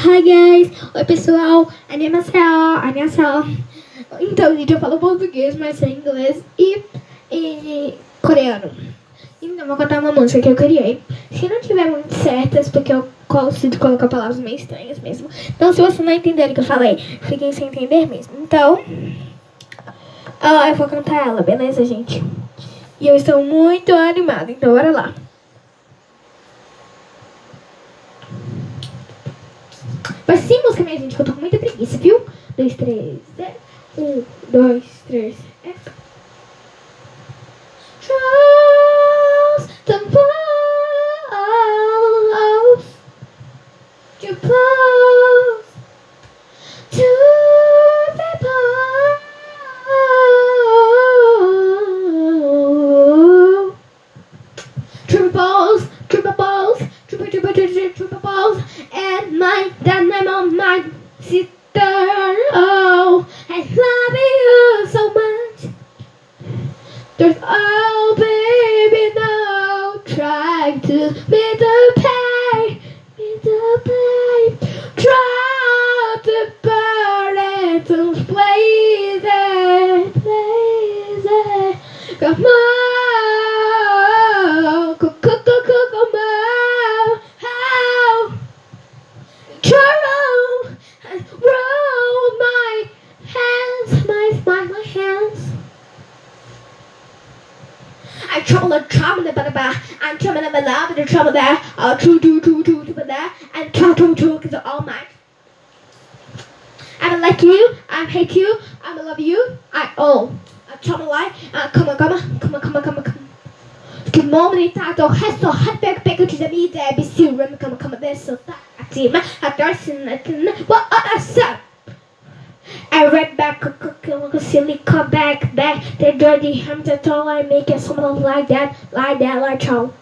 Hi guys! Oi pessoal! Animação! Animação! Então, gente, eu falo português, mas sei inglês e, e coreano. Então, vou cantar uma música que eu criei. Se não tiver muito certas, porque eu de colocar palavras meio estranhas mesmo. Então, se você não entender o que eu falei, fiquem sem entender mesmo. Então, ah, eu vou cantar ela, beleza, gente? E eu estou muito animada, então bora lá. Mas sem música, minha gente, que eu tô com muita preguiça, viu? Dois, três, é. Um, dois, três, triple, triple, triple, triple balls, and my dynamo, my sister. Oh, I love you so much. There's oh baby, no, try to be the pain, be the pain. Try to burn it, to please it, please it. Come on, come, come, come, come, come on. How? Turn and roll my hands, my, my, my hands. I trouble the trouble the bada ba, and trouble the love the trouble there, uh, true, true, true, there, and true, true, because all mine. I don't like you, I hate you, I don't love you, I, oh, I trouble life, uh, come on, come on, come on, come on, come on, come on. Que momento tá do resto, rapé, pega de mim, deve se rem, come, come, this, so that, my, I don't see, what, I said. I read back, a silly come back, back, the dirty ham, that's all I make it, something like that, like that, like Charles.